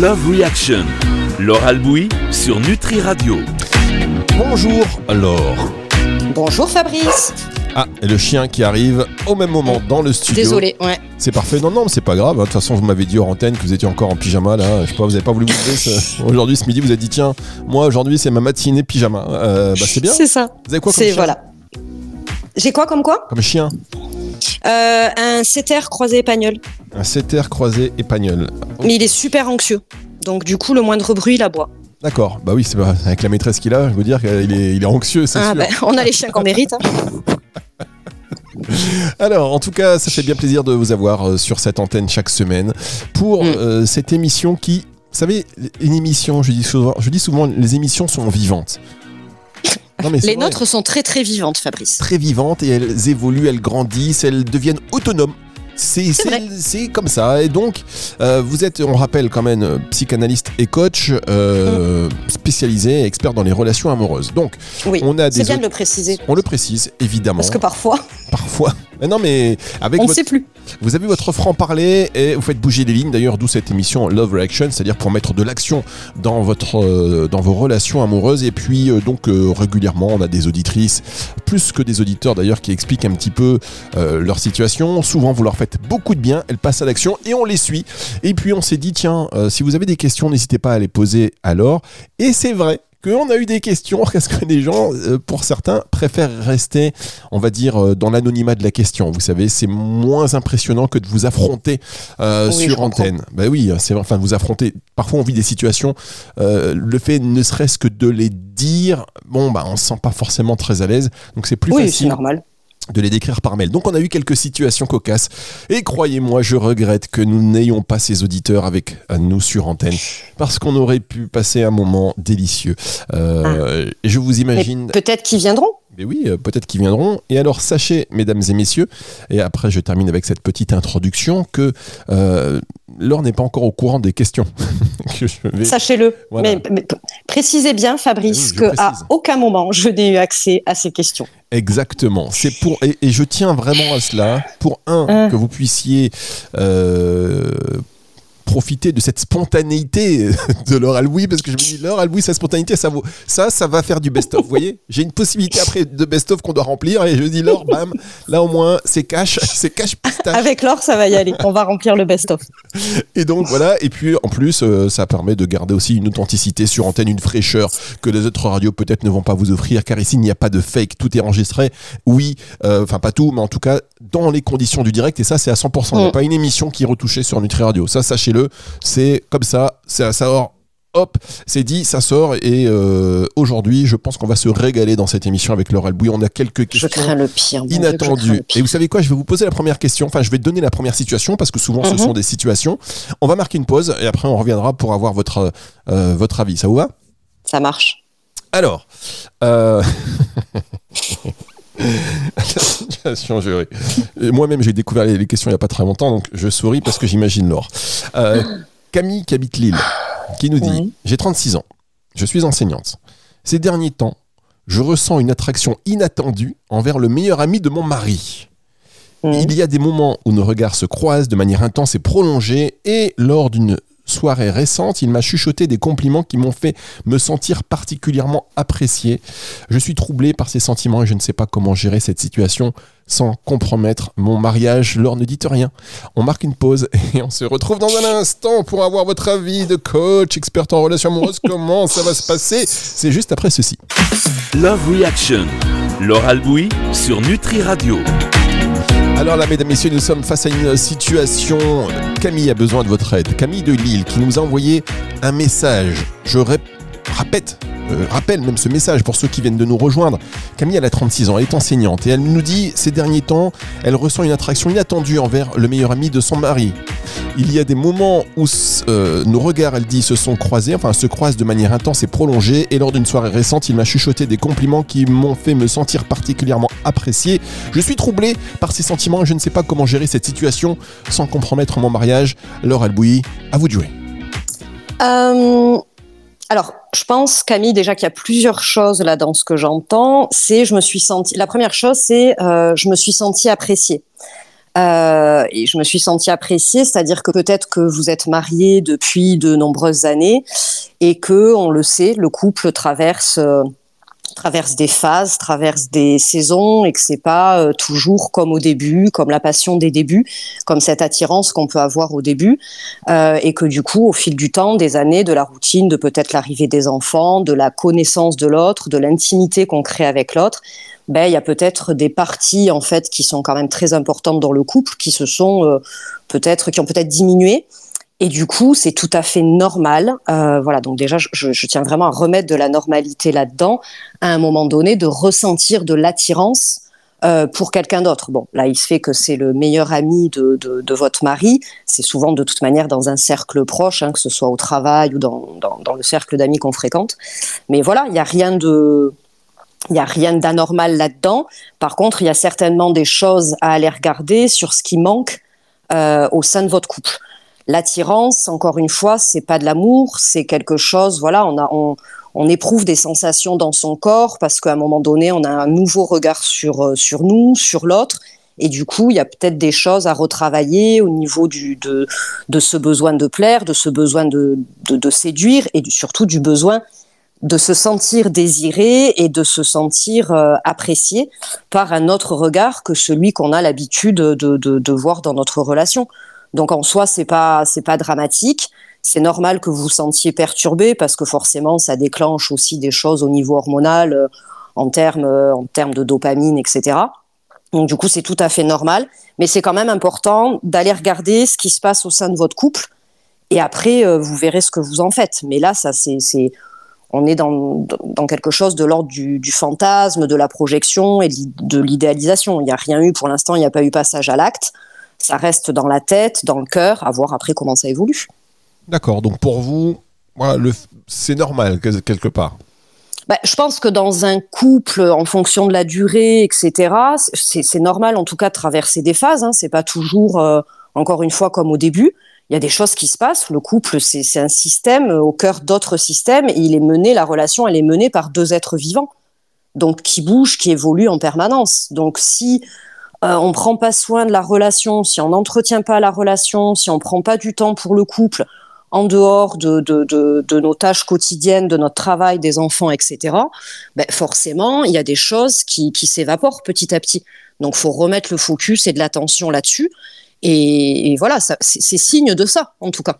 Love Reaction. Laure Albouy sur Nutri Radio. Bonjour Laure. Bonjour Fabrice. Ah, et le chien qui arrive au même moment dans le studio. Désolé, ouais. C'est parfait. Non, non, mais c'est pas grave. De toute façon, vous m'avez dit hors antenne que vous étiez encore en pyjama là. Je sais pas, vous avez pas voulu vous lever ce- aujourd'hui, ce midi. Vous avez dit tiens, moi aujourd'hui c'est ma matinée pyjama. Euh, bah c'est bien. C'est ça. Vous avez quoi comme C'est chien? voilà. J'ai quoi comme quoi? Comme chien. Euh, Un setter croisé épagnol. Un setter croisé épagnol. Mais il est super anxieux. Donc du coup, le moindre bruit, il aboie. D'accord. Bah oui, c'est pas avec la maîtresse qu'il a. Je veux dire qu'il est, il est anxieux, c'est Ah, sûr. ben, on a les chiens qu'on mérite. hein. Alors, en tout cas, ça fait bien plaisir de vous avoir euh, sur cette antenne chaque semaine pour Mm. euh, cette émission qui, vous savez, une émission, je dis souvent, je dis souvent les émissions sont vivantes. Non, Les vrai. nôtres sont très très vivantes, Fabrice. très vivantes et elles évoluent, elles grandissent, elles deviennent autonomes. C'est comme ça. Et donc, euh, vous êtes, on rappelle quand même, euh, psychanalyste et coach euh, spécialisé, expert dans les relations amoureuses. Donc, Oui, on a des c'est bien de le préciser. on le précise, évidemment. Parce que parfois, Parfois. Mais non, mais avec on ne votre sait plus. vous avez votre franc-parler et vous faites bouger les lignes, d'ailleurs, d'où cette émission Love Reaction, c'est-à-dire pour mettre de l'action dans, votre, euh, dans vos relations amoureuses. Et puis, euh, donc, euh, régulièrement, on a des auditrices, plus que des auditeurs d'ailleurs, qui expliquent un petit peu euh, leur situation. Souvent, vous leur faites beaucoup de bien, elles passent à l'action et on les suit. Et puis, on s'est dit, tiens, euh, si vous avez des questions, n'hésitez pas à les poser alors. Et c'est vrai qu'on a eu des questions, parce que les gens, euh, pour certains, préfèrent rester, on va dire, euh, dans l'anonymat de la question? Vous savez, c'est moins impressionnant que de vous affronter euh, Oui, sur comprends. antenne. Ben oui, c'est vrai, enfin, vous affronter. Parfois, on vit des situations, euh, le fait ne serait-ce que de les dire, bon, bah, on se sent pas forcément très à l'aise. Donc, c'est plus Oui, c'est facile normal. De les décrire par mail. Donc on a eu quelques situations cocasses et croyez-moi, je regrette que nous n'ayons pas ces auditeurs avec nous sur antenne parce qu'on aurait pu passer un moment délicieux. Euh, et Je vous Ah. Imagine... peut-être qu'ils viendront. Mais oui, euh, peut-être qu'ils viendront. Et alors, sachez, mesdames et messieurs, et après je termine avec cette petite introduction, que euh, Laure n'est pas encore au courant des questions. que je vais... Sachez-le. Voilà. Mais, précisez bien, Fabrice, Oui, je que à précise. aucun moment je n'ai eu accès à ces questions. Exactement. C'est pour et, et je tiens vraiment à cela. Pour un Hein. que vous puissiez euh, profiter de cette spontanéité de Laure Alboui parce que je me dis Laure Alboui sa spontanéité ça vaut ça ça va faire du best of. Vous voyez J'ai une possibilité après de best of qu'on doit remplir et je dis Laure bam là au moins c'est cash c'est cash pistache. Avec l'or, ça va y aller. On va remplir le best-of. Et donc voilà, et puis en plus, euh, ça permet de garder aussi une authenticité sur antenne, une fraîcheur que les autres radios peut-être ne vont pas vous offrir, car ici il n'y a pas de fake, tout est enregistré. Oui, euh, enfin pas tout, mais en tout cas dans les conditions du direct, et ça c'est à 100%. Il n'y a Mm. pas une émission qui est retouchée sur Nutri Radio. Ça, sachez-le, c'est comme ça, ça sort. Hop, c'est dit, ça sort et euh, aujourd'hui, je pense qu'on va se régaler dans cette émission avec Laure Albouy. On a quelques questions crains le pire. mon Dieu, que je crains inattendu. le pire. Et vous savez quoi Je vais vous poser la première question. Enfin, je vais donner la première situation parce que souvent ce Mhm. sont des situations. On va marquer une pause et après on reviendra pour avoir votre euh, votre avis. Ça vous va? Ça marche. Alors. Euh... Moi-même, j'ai découvert les, questions il n'y a pas très longtemps, donc je souris parce que j'imagine Laure. Euh, Camille, qui habite Lille, qui nous dit Oui. J'ai 36 ans, je suis enseignante. Ces derniers temps, je ressens une attraction inattendue envers le meilleur ami de mon mari. Il y a des moments où nos regards se croisent de manière intense et prolongée, et lors d'une soirée récente, il m'a chuchoté des compliments qui m'ont fait me sentir particulièrement apprécié. Je suis troublé par ces sentiments et je ne sais pas comment gérer cette situation sans compromettre mon mariage. Laure, ne dites rien. On marque une pause et on se retrouve dans un instant pour avoir votre avis de coach, expert en relations amoureuses. Comment ça va se passer? C'est juste après ceci. Love Reaction. Laure Albouy sur Nutri Radio. Alors là, mesdames, messieurs, nous sommes face à une situation. Camille a besoin de votre aide. Camille de Lille qui nous a envoyé un message. Je rép- répète, euh, rappelle même ce message pour ceux qui viennent de nous rejoindre. Camille, elle a 36 ans, elle est enseignante et elle nous dit ces derniers temps, elle ressent une attraction inattendue envers le meilleur ami de son mari. Il y a des moments où euh, nos regards, elle dit, se sont croisés, enfin se croisent de manière intense et prolongée. Et lors d'une soirée récente, il m'a chuchoté des compliments qui m'ont fait me sentir particulièrement apprécié. Je suis troublé par ces sentiments et je ne sais pas comment gérer cette situation sans compromettre mon mariage. Laure Albouy, à vous de jouer. Euh, alors, je pense, Camille, déjà qu'il y a plusieurs choses là dans ce que j'entends. C'est, je me suis sentie. La première chose, c'est, euh, je me suis sentie appréciée. Euh, et je me suis sentie appréciée, c'est-à-dire que peut-être que vous êtes marié depuis de nombreuses années et que, on le sait, le couple traverse euh, traverse des phases, traverse des saisons et que c'est pas euh, toujours comme au début, comme la passion des débuts, comme cette attirance qu'on peut avoir au début euh, et que du coup, au fil du temps, des années, de la routine, de peut-être l'arrivée des enfants, de la connaissance de l'autre, de l'intimité qu'on crée avec l'autre, ben il y a peut-être des parties en fait qui sont quand même très importantes dans le couple qui se sont euh, peut-être qui ont peut-être diminué et du coup, c'est tout à fait normal. Euh, voilà, donc déjà, je, tiens vraiment à remettre de la normalité là-dedans, à un moment donné, de ressentir de l'attirance euh, pour quelqu'un d'autre. Bon, là, il se fait que c'est le meilleur ami de, votre mari. C'est souvent de toute manière dans un cercle proche, hein, que ce soit au travail ou dans le cercle d'amis qu'on fréquente. Mais voilà, il n'y a rien de... Il n'y a rien d'anormal là-dedans. Par contre, il y a certainement des choses à aller regarder sur ce qui manque euh, au sein de votre couple. L'attirance, encore une fois, c'est pas de l'amour, c'est quelque chose. Voilà, on a, on, on, éprouve des sensations dans son corps parce qu'à un moment donné, on a un nouveau regard sur euh, sur nous, sur l'autre, et du coup, il y a peut-être des choses à retravailler au niveau du de de ce besoin de plaire, de ce besoin de de, séduire, et surtout du besoin de se sentir désiré et de se sentir euh, apprécié par un autre regard que celui qu'on a l'habitude de, de, de voir dans notre relation. Donc en soi, c'est pas c'est pas dramatique. C'est normal que vous vous sentiez perturbé parce que forcément, ça déclenche aussi des choses au niveau hormonal euh, en termes euh, en termes de dopamine, etc. Donc du coup, c'est tout à fait normal, mais c'est quand même important d'aller regarder ce qui se passe au sein de votre couple et après euh, vous verrez ce que vous en faites. Mais là, ça c'est c'est on est dans, dans quelque chose de l'ordre du, du, fantasme, de la projection et de l'idéalisation. Il n'y a rien eu pour l'instant, il n'y a pas eu passage à l'acte ça reste dans la tête, dans le cœur, à voir après comment ça évolue. D'accord, donc pour vous, voilà, c'est normal quelque part. Bah, je pense que dans un couple, en fonction de la durée, etc., c'est normal en tout cas de traverser des phases. Hein. C'est pas toujours, euh, encore une fois, comme au début. Il y a des choses qui se passent. Le couple, c'est un système au cœur d'autres systèmes. Et il est mené, la relation, elle est menée par deux êtres vivants, donc qui bougent, qui évoluent en permanence. Donc si euh, on prend pas soin de la relation, si on n'entretient pas la relation, si on prend pas du temps pour le couple, en dehors de, de, de, nos tâches quotidiennes, de notre travail, des enfants, etc., ben forcément, il y a des choses qui, qui s'évaporent petit à petit. Donc, faut remettre le focus et de l'attention là-dessus. Et, et, voilà, c'est signe de ça, en tout cas.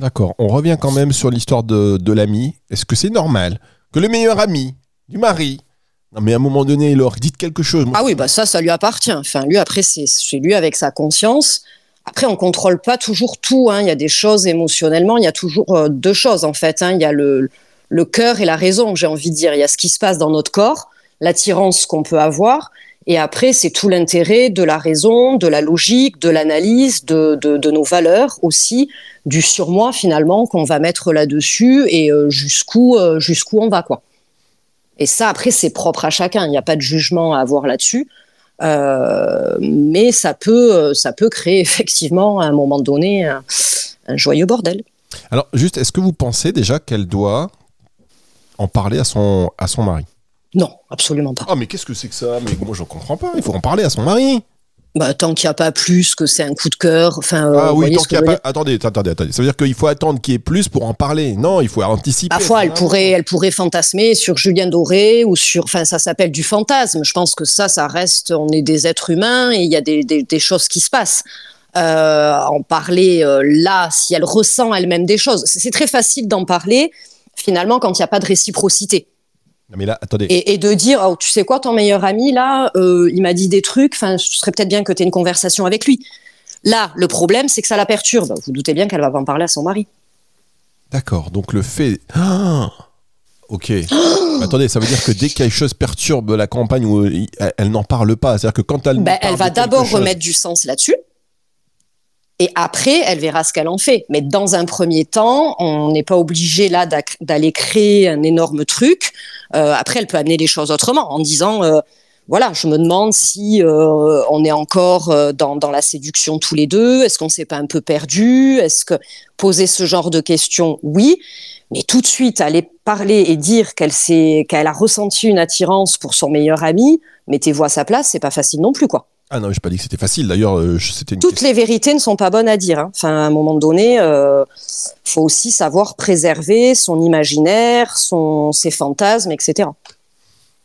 D'accord. On revient quand même sur l'histoire de, de l'ami. Est-ce que c'est normal que le meilleur ami du mari non, mais à un moment donné, il leur dit quelque chose. ah oui, bah ça, ça lui appartient. Enfin, lui, après, c'est lui avec sa conscience. Après, on contrôle pas toujours tout. Hein. Il y a des choses émotionnellement. Il y a toujours euh, deux choses en fait. Hein. Il y a le, le cœur et la raison. J'ai envie de dire. Il y a ce qui se passe dans notre corps, l'attirance qu'on peut avoir, et après, c'est tout l'intérêt de la raison, de la logique, de l'analyse, de, de, de, nos valeurs aussi, du surmoi finalement qu'on va mettre là-dessus et euh, jusqu'où euh, jusqu'où on va quoi. Et ça, après, c'est propre à chacun. Il n'y a pas de jugement à avoir là-dessus. Euh, mais ça peut, ça peut créer effectivement à un moment donné un, un joyeux bordel. Alors, juste, est-ce que vous pensez déjà qu'elle doit en parler à son, à son mari? Non, absolument pas. Ah, mais qu'est-ce que c'est que ça? Mais moi, je ne comprends pas. Il faut en parler à son mari. Bah, tant qu'il n'y a pas plus, que c'est un coup de cœur. Enfin, euh, ah oui, tant qu'il n'y a pas. Attendez, attendez, attendez. Ça veut dire qu'il faut attendre qu'il y ait plus pour en parler. Non, il faut anticiper. Parfois, elle pourrait, elle pourrait fantasmer sur Julien Doré ou sur. Enfin, ça s'appelle du fantasme. Je pense que ça, ça reste. On est des êtres humains et il y a des, des, des, choses qui se passent. Euh, en parler euh, là, si elle ressent elle-même des choses. C'est très facile d'en parler, finalement, quand il n'y a pas de réciprocité. Mais là, attendez. Et, et, de dire, oh, tu sais quoi, ton meilleur ami, là, euh, il m'a dit des trucs, enfin, ce serait peut-être bien que tu aies une conversation avec lui. Là, le problème, c'est que ça la perturbe. Vous doutez bien qu'elle va en parler à son mari. D'accord, donc le fait... Ah ok. attendez, ça veut dire que dès quelque chose perturbe la campagne, où elle, elle n'en parle pas. C'est-à-dire que quand elle... Ben, elle va d'abord chose... remettre du sens là-dessus. Et après, elle verra ce qu'elle en fait. Mais dans un premier temps, on n'est pas obligé là d'aller créer un énorme truc. Euh, après, elle peut amener les choses autrement en disant, euh, voilà, je me demande si euh, on est encore dans, dans, la séduction tous les deux. Est-ce qu'on s'est pas un peu perdu? Est-ce que poser ce genre de questions, oui. Mais tout de suite, aller parler et dire qu'elle qu'elle a ressenti une attirance pour son meilleur ami, mettez-vous à sa place, c'est pas facile non plus, quoi. Ah non, j'ai pas dit que c'était facile. D'ailleurs, euh, je- c'était Toutes question. les vérités ne sont pas bonnes à dire. hein. Enfin, à un moment donné, il faut aussi savoir préserver son imaginaire, son, ses fantasmes, etc.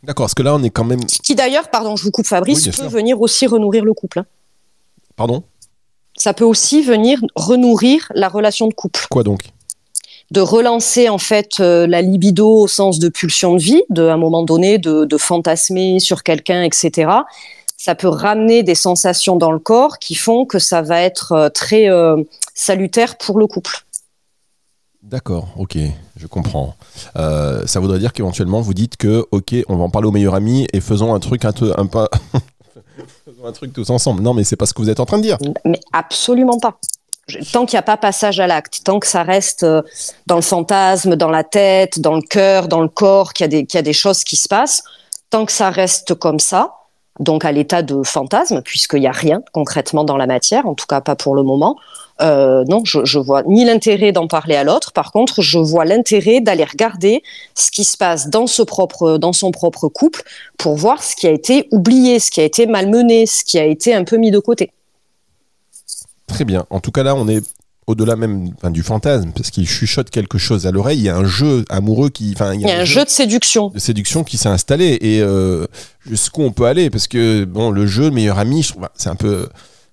D'accord, parce que là, on est quand même. Qui d'ailleurs, pardon, je vous coupe Fabrice, Oui, peut sûr. venir aussi renourrir le couple. hein. Pardon? Ça peut aussi venir renourrir la relation de couple. Quoi donc? De relancer en fait euh, la libido au sens de pulsion de vie, de à un moment donné de, de fantasmer sur quelqu'un, etc. Ça peut ramener des sensations dans le corps qui font que ça va être euh, très euh, salutaire pour le couple. D'accord, ok, je comprends. Euh, ça voudrait dire qu'éventuellement, vous dites que, ok, on va en parler au meilleur ami et faisons un truc un peu. Un peu... faisons un truc tous ensemble. Non, mais c'est pas ce que vous êtes en train de dire. Mais absolument pas. Tant qu'il n'y a pas passage à l'acte, tant que ça reste dans le fantasme, dans la tête, dans le cœur, dans le corps, qu'il y, qu'il y a des choses qui se passent, tant que ça reste comme ça, donc à l'état de fantasme, puisqu'il n'y a rien concrètement dans la matière, en tout cas pas pour le moment, euh, non, je, je vois ni l'intérêt d'en parler à l'autre. Par contre, je vois l'intérêt d'aller regarder ce qui se passe dans, ce propre, dans son propre couple pour voir ce qui a été oublié, ce qui a été malmené, ce qui a été un peu mis de côté. Très bien. En tout cas, là, on est au-delà même enfin, du fantasme, parce qu'il chuchote quelque chose à l'oreille. Il y a un jeu amoureux qui. Enfin, Il y a un jeu de séduction. de séduction qui s'est installé et euh, jusqu'où on peut aller parce que bon le jeu meilleur ami je trouve c'est un peu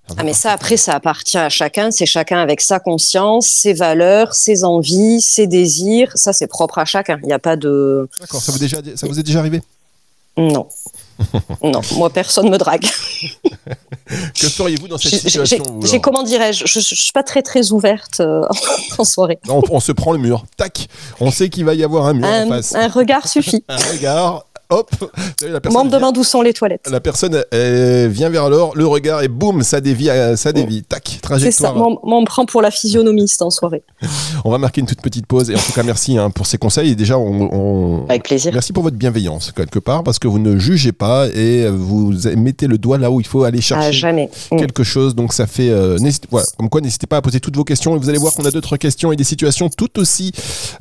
un peu Ah mais ça après ça appartient à chacun, c'est chacun avec sa conscience, ses valeurs, ses envies, ses désirs, ça c'est propre à chacun. Il n'y a pas de d'accord ça vous déjà ça vous est déjà arrivé? Non. non, moi personne me drague. que feriez-vous dans cette situation j'ai- comment dirais-je, je, je suis pas très très ouverte euh, en soirée. On, on se prend le mur tac on sait qu'il va y avoir un mur en face un regard suffit. un regard hop la Moi on personne me vient, demande où sont les toilettes. la personne vient vers l'or le regard et boum ça dévie euh, ça dévie tac C'est ça, trajectoire moi, on me prend pour la physionomiste en soirée. on va marquer une toute petite pause et en tout cas merci hein, pour ces conseils et déjà on- on, Avec plaisir. Merci pour votre bienveillance, quelque part, parce que vous ne jugez pas et vous mettez le doigt là où il faut aller chercher jamais. Mm. quelque chose. Donc, ça fait. euh, comme quoi, n'hésitez pas à poser toutes vos questions et vous allez voir qu'on a d'autres questions et des situations tout aussi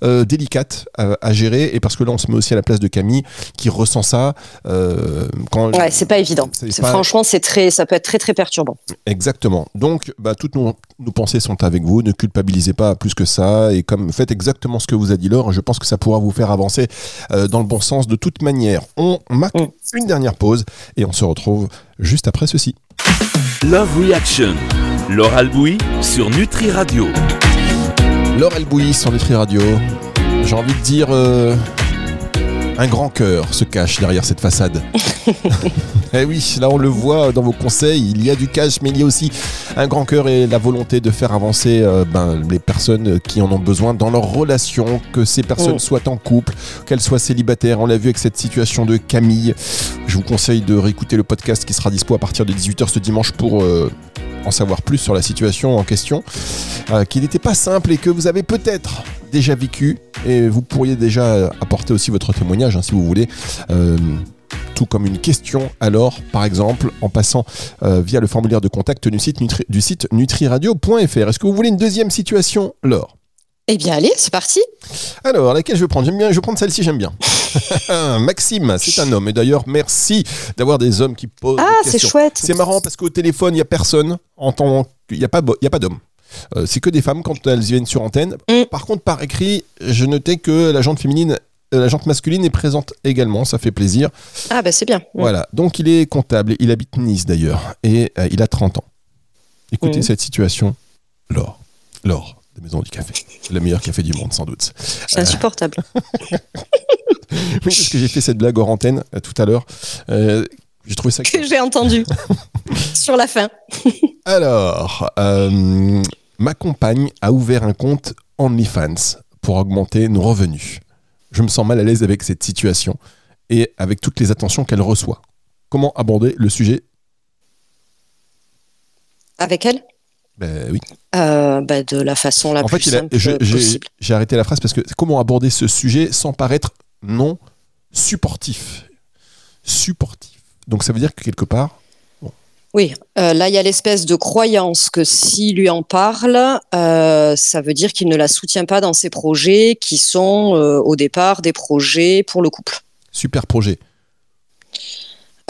euh, délicates à, à gérer. Et parce que là, on se met aussi à la place de Camille qui ressent ça. euh, quand, Ouais, c'est pas évident. C'est C'est- pas- Franchement, c'est très, ça peut être très très perturbant. Exactement. Donc, bah, toutes nos, nos pensées sont avec vous. Ne culpabilisez pas plus que ça. Et comme faites exactement ce que vous a dit Laure, je pense que ça pourra vous faire avancer euh, dans le bon sens de toute manière. On marque Mm. une dernière pause et on se retrouve juste après ceci. Love Reaction. Laure Albouy sur Nutri Radio. Laure Elbouy sur Nutri Radio. J'ai envie de dire. euh, un grand cœur se cache derrière cette façade. Eh oui, là on le voit dans vos conseils, il y a du cash, mais il y a aussi un grand cœur et la volonté de faire avancer euh, ben, les personnes qui en ont besoin dans leur relation, que ces personnes Mm. soient en couple, qu'elles soient célibataires. On l'a vu avec cette situation de Camille. Je vous conseille de réécouter le podcast qui sera dispo à partir de 18h ce dimanche pour euh, en savoir plus sur la situation en question, euh, qui n'était pas simple et que vous avez peut-être déjà vécu et vous pourriez déjà apporter aussi votre témoignage hein, si vous voulez. Euh, tout comme une question alors, par exemple, en passant euh, via le formulaire de contact du site, nutri, du site nutriradio.fr. Est-ce que vous voulez une deuxième situation, Laure? Eh bien, allez, c'est parti. alors, laquelle je vais prendre? J'aime bien, je vais prendre celle-ci, j'aime bien. Maxime, c'est un homme. Et d'ailleurs, merci d'avoir des hommes qui posent Ah, c'est chouette. C'est marrant parce qu'au téléphone, il n'y a personne. En tant... Il n'y a pas, y a pas d'homme. Euh, c'est que des femmes quand elles viennent sur antenne. Mm. Par contre, par écrit, je notais que la jante féminine, euh, la jante masculine est présente également. Ça fait plaisir. Ah, ben c'est bien. Voilà. Donc, il est comptable. Il habite Nice d'ailleurs. Et euh, il a 30 ans. Écoutez Mm. cette situation. Laure. Laure, de Maison du Café. Le meilleur café du monde, sans doute. C'est insupportable. Oui, parce que j'ai fait cette blague hors antenne tout à l'heure. J'ai trouvé ça. que j'ai entendu sur la fin. Alors, euh, ma compagne a ouvert un compte OnlyFans pour augmenter nos revenus. Je me sens mal à l'aise avec cette situation et avec toutes les attentions qu'elle reçoit. Comment aborder le sujet? Avec elle? Ben oui. Euh, bah, De la façon la En plus fait, il a- simple je- possible. j'ai arrêté la phrase parce que comment aborder ce sujet sans paraître non supportif Supportif. Donc ça veut dire que quelque part, Oui, euh, là, il y a l'espèce de croyance que s'il lui en parle, euh, ça veut dire qu'il ne la soutient pas dans ses projets qui sont euh, au départ des projets pour le couple. super projet.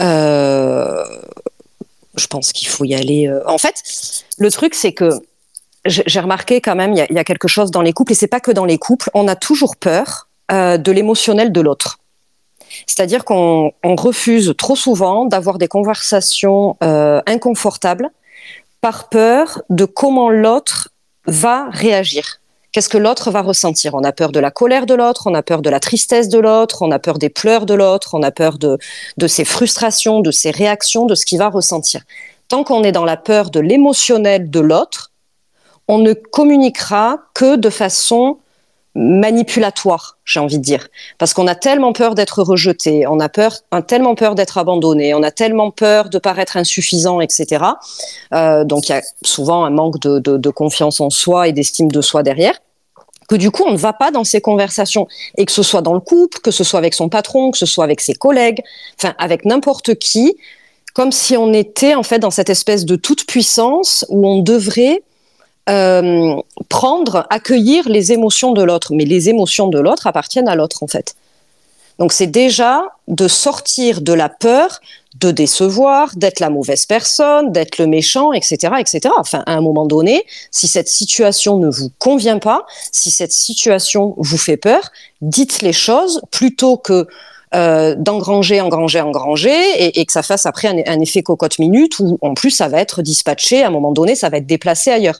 Euh, je pense qu'il faut y aller. En fait, le truc, c'est que j'ai remarqué quand même, il y, a- il y a quelque chose dans les couples, et c'est pas que dans les couples, on a toujours peur de l'émotionnel de l'autre. C'est-à-dire qu'on on refuse trop souvent d'avoir des conversations euh, inconfortables par peur de comment l'autre va réagir. Qu'est-ce que l'autre va ressentir? On a peur de la colère de l'autre, on a peur de la tristesse de l'autre, on a peur des pleurs de l'autre, on a peur de, de ses frustrations, de ses réactions, de ce qu'il va ressentir. Tant qu'on est dans la peur de l'émotionnel de l'autre, on ne communiquera que de façon manipulatoire, j'ai envie de dire. Parce qu'on a tellement peur d'être rejeté, on a peur, tellement peur d'être abandonné, on a tellement peur de paraître insuffisant, etc. Euh, donc il y a souvent un manque de- de confiance en soi et d'estime de soi derrière que du coup on ne va pas dans ces conversations et que ce soit dans le couple, que ce soit avec son patron, que ce soit avec ses collègues, enfin avec n'importe qui, comme si on était en fait dans cette espèce de toute puissance où on devrait euh, prendre, accueillir les émotions de l'autre. Mais les émotions de l'autre appartiennent à l'autre, en fait. Donc c'est déjà de sortir de la peur de décevoir, d'être la mauvaise personne, d'être le méchant, etc., etc. Enfin, à un moment donné, si cette situation ne vous convient pas, si cette situation vous fait peur, dites les choses plutôt que euh, d'engranger, engranger, engranger, et, que ça fasse après un effet cocotte minute où en plus ça va être dispatché, à un moment donné, ça va être déplacé ailleurs.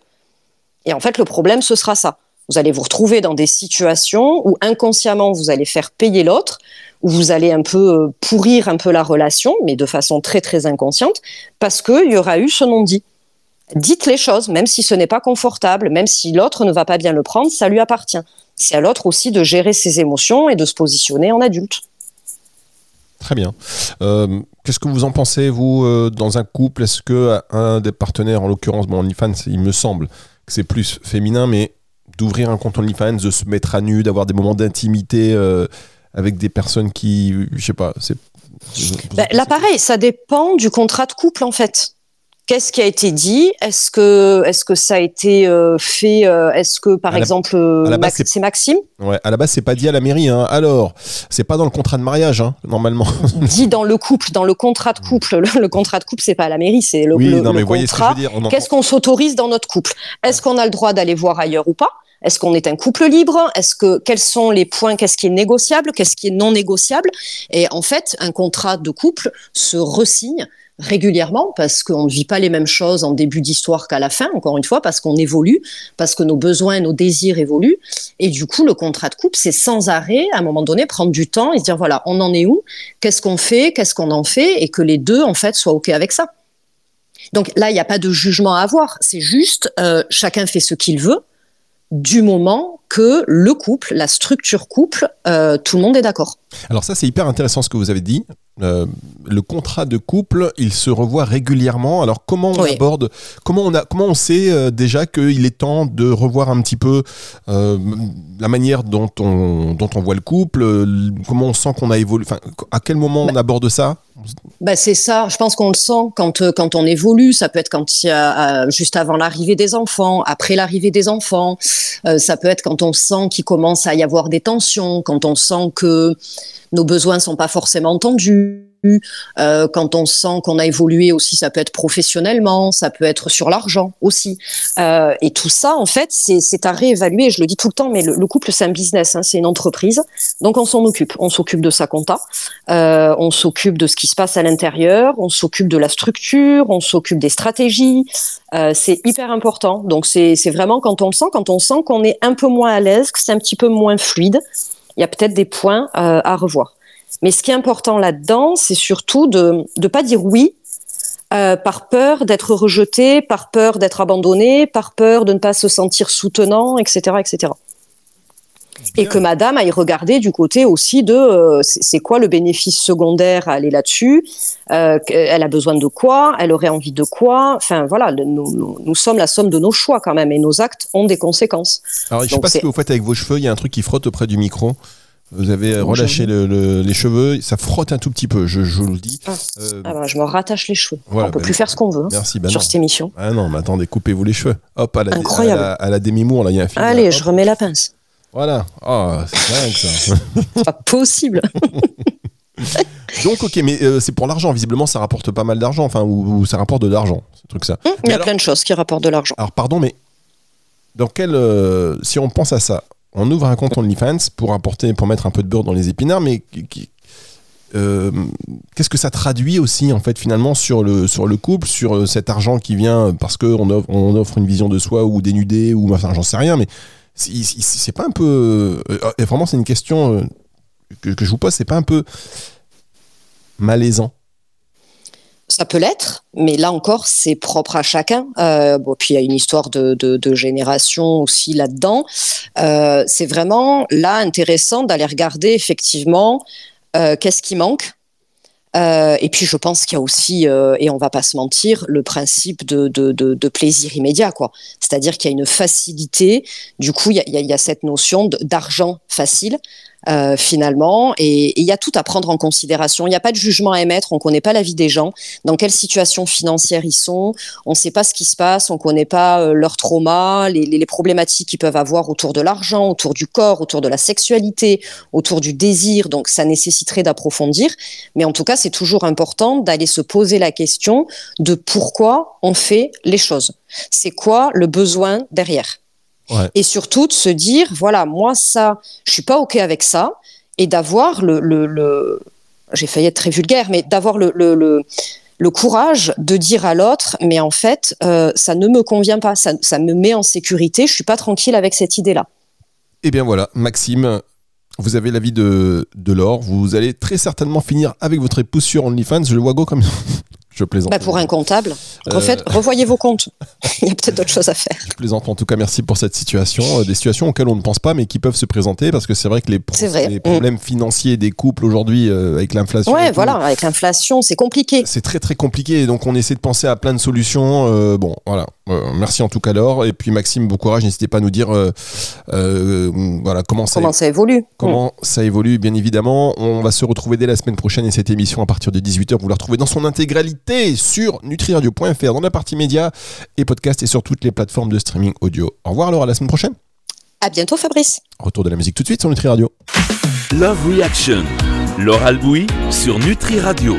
Et en fait, le problème, ce sera ça. Vous allez vous retrouver dans des situations où inconsciemment, vous allez faire payer l'autre, où vous allez un peu euh, pourrir un peu la relation, mais de façon très, très inconsciente, parce qu'il y aura eu ce non-dit. Dites les choses, même si ce n'est pas confortable, même si l'autre ne va pas bien le prendre, ça lui appartient. C'est à l'autre aussi de gérer ses émotions et de se positionner en adulte. Très bien. Euh, Qu'est-ce que vous en pensez, vous, euh, dans un couple? Est-ce que un des partenaires, en l'occurrence, bon, OnlyFans, il me semble c'est plus féminin, mais d'ouvrir un compte OnlyFans, de se mettre à nu, d'avoir des moments d'intimité euh, avec des personnes qui, je sais pas, c'est. en Ben, là, pareil, ça dépend du contrat de couple, en fait. Qu'est-ce qui a été dit? Est-ce que, est que ça a été euh, fait euh, Est-ce que, par À exemple, euh, c'est- Maxime? Ouais, à la base, c'est pas dit à la mairie. Hein. Alors, c'est pas dans le contrat de mariage, hein, normalement. dit dans le couple, dans le contrat de couple. Le, le contrat de couple, c'est pas à la mairie, c'est le, oui, le- non, le mais vous voyez contrat. Qu'est-ce qu'on s'autorise dans notre couple? Est-ce qu'on a le droit d'aller voir ailleurs ou pas? Est-ce qu'on est un couple libre? Est-ce que quels sont les points? Qu'est-ce qui est négociable? Qu'est-ce qui est non négociable? Et en fait, un contrat de couple se resigne régulièrement parce qu'on ne vit pas les mêmes choses en début d'histoire qu'à la fin, encore une fois, parce qu'on évolue, parce que nos besoins et nos désirs évoluent. Et du coup, le contrat de couple, c'est sans arrêt, à un moment donné, prendre du temps et se dire, voilà, on en est où Qu'est-ce qu'on fait Qu'est-ce qu'on en fait Et que les deux, en fait, soient OK avec ça. Donc là, il n'y a pas de jugement à avoir. C'est juste, euh, chacun fait ce qu'il veut du moment que le couple, la structure couple, euh, tout le monde est d'accord. Alors ça, c'est hyper intéressant ce que vous avez dit. Euh, le contrat de couple, il se revoit régulièrement. Alors comment on Oui. aborde, comment on a, comment on sait euh, déjà qu'il est temps de revoir un petit peu euh, la manière dont on, dont on voit le couple, comment on sent qu'on a évolué, à quel moment on aborde ça? Bah c'est ça, je pense qu'on le sent quand, quand on évolue, ça peut être quand il y a, juste avant l'arrivée des enfants, après l'arrivée des enfants, ça peut être quand on sent qu'il commence à y avoir des tensions, quand on sent que nos besoins sont pas forcément entendus, euh, quand on sent qu'on a évolué aussi, ça peut être professionnellement, ça peut être sur l'argent aussi. Euh, et tout ça, en fait, c'est à réévaluer. Je le dis tout le temps, mais le, le couple, c'est un business, hein, c'est une entreprise. Donc on s'en occupe. On s'occupe de sa compta, euh, on s'occupe de ce qui se passe à l'intérieur, on s'occupe de la structure, on s'occupe des stratégies. C'est hyper important. Donc c'est vraiment quand on le sent, quand on sent qu'on est un peu moins à l'aise, que c'est un petit peu moins fluide, il y a peut-être des points à revoir. Mais ce qui est important là-dedans, c'est surtout de ne pas dire oui euh, par peur d'être rejeté, par peur d'être abandonné, par peur de ne pas se sentir soutenant, etc., etc. Et que madame aille regarder du côté aussi de euh, c'est quoi le bénéfice secondaire à aller là-dessus euh, Elle a besoin de quoi Elle aurait envie de quoi Enfin voilà, le- nous, nous- sommes la somme de nos choix quand même et nos actes ont des conséquences. Alors, je sais Donc, pas ce que vous faites avec vos cheveux. Il y a un truc qui frotte auprès du micro. Vous avez Oh, relâché le- le- les cheveux, ça frotte un tout petit peu, je, je vous le dis. Ah. Euh, Ah bah, je me rattache les cheveux. Voilà, On peut bah, plus faire ce qu'on veut hein, merci, bah sur non. cette émission. Ah non, mais attendez, coupez-vous les cheveux. Hop, à la, Incroyable. à la, à la demi-mour, là, il y a un film. Allez, là, je remets la pince. Voilà. Ah, c'est rien que ça. Pas possible. Donc, ok, mais euh, c'est pour l'argent. Visiblement, ça rapporte pas mal d'argent. Enfin, ou, ou ça rapporte de l'argent, ce truc ça. Hum, Il y a alors- plein de choses qui rapportent de l'argent. Alors, pardon, mais dans quel. euh, si on pense à ça, on ouvre un compte OnlyFans pour apporter, pour mettre un peu de beurre dans les épinards, mais euh, qu'est-ce que ça traduit aussi, en fait, finalement, sur le, couple, sur euh, cet argent qui vient parce qu'on offre, une vision de soi ou dénudé, ou enfin, j'en sais rien, mais c'est pas un peu. euh, et vraiment, c'est une question que, que je vous pose, c'est pas un peu malaisant Ça peut l'être, mais là encore, c'est propre à chacun. Euh, bon, puis il y a une histoire de, génération aussi là-dedans. Euh, c'est vraiment là intéressant d'aller regarder effectivement euh, qu'est-ce qui manque. Et puis je pense qu'il y a aussi, et on va pas se mentir, le principe de, plaisir immédiat, quoi. C'est-à-dire qu'il y a une facilité. Du coup, il y a, cette notion d'argent facile. Euh, finalement, et il y a tout à prendre en considération. Il n'y a pas de jugement à émettre, on ne connaît pas la vie des gens, dans quelle situation financière ils sont, on ne sait pas ce qui se passe, on ne connaît pas euh, leur trauma, les, les- les problématiques qu'ils peuvent avoir autour de l'argent, autour du corps, autour de la sexualité, autour du désir, donc ça nécessiterait d'approfondir. Mais en tout cas, c'est toujours important d'aller se poser la question de pourquoi on fait les choses. C'est quoi le besoin derrière? Ouais. Et surtout de se dire, voilà, moi ça, je suis pas ok avec ça, et d'avoir le, le, le- j'ai failli être très vulgaire, mais d'avoir le, le, le, courage de dire à l'autre, mais en fait, euh, ça ne me convient pas, ça, ça me met en sécurité, je suis pas tranquille avec cette idée-là. Eh bien voilà, Maxime, vous avez l'avis de, de Laure. Vous allez très certainement finir avec votre épouse sur OnlyFans. Je le vois go comme. Je plaisante. Bah, pour un comptable, refaites, revoyez vos comptes. Il y a peut-être d'autres choses à faire. Je plaisante. En tout cas, merci pour cette situation. Euh, Des situations auxquelles on ne pense pas, mais qui peuvent se présenter parce que c'est vrai que les, pro- C'est vrai. les problèmes financiers des couples aujourd'hui, euh, avec l'inflation. Ouais, tout, voilà, avec l'inflation, c'est compliqué. C'est très très compliqué, donc on essaie de penser à plein de solutions. Euh, bon, voilà. Euh, merci en tout cas Laure. Et puis Maxime, bon courage. N'hésitez pas à nous dire voilà comment ça Comment ça évolue comment ça évolue, bien évidemment. On va se retrouver dès la semaine prochaine et cette émission à partir de 18h, vous la retrouvez dans son intégralité sur nutriradio.fr, dans la partie médias et podcast et sur toutes les plateformes de streaming audio. Au revoir alors à la semaine prochaine. À bientôt, Fabrice. Retour de la musique tout de suite sur Nutri Radio. Love Reaction. Laure Albouy sur Nutri Radio.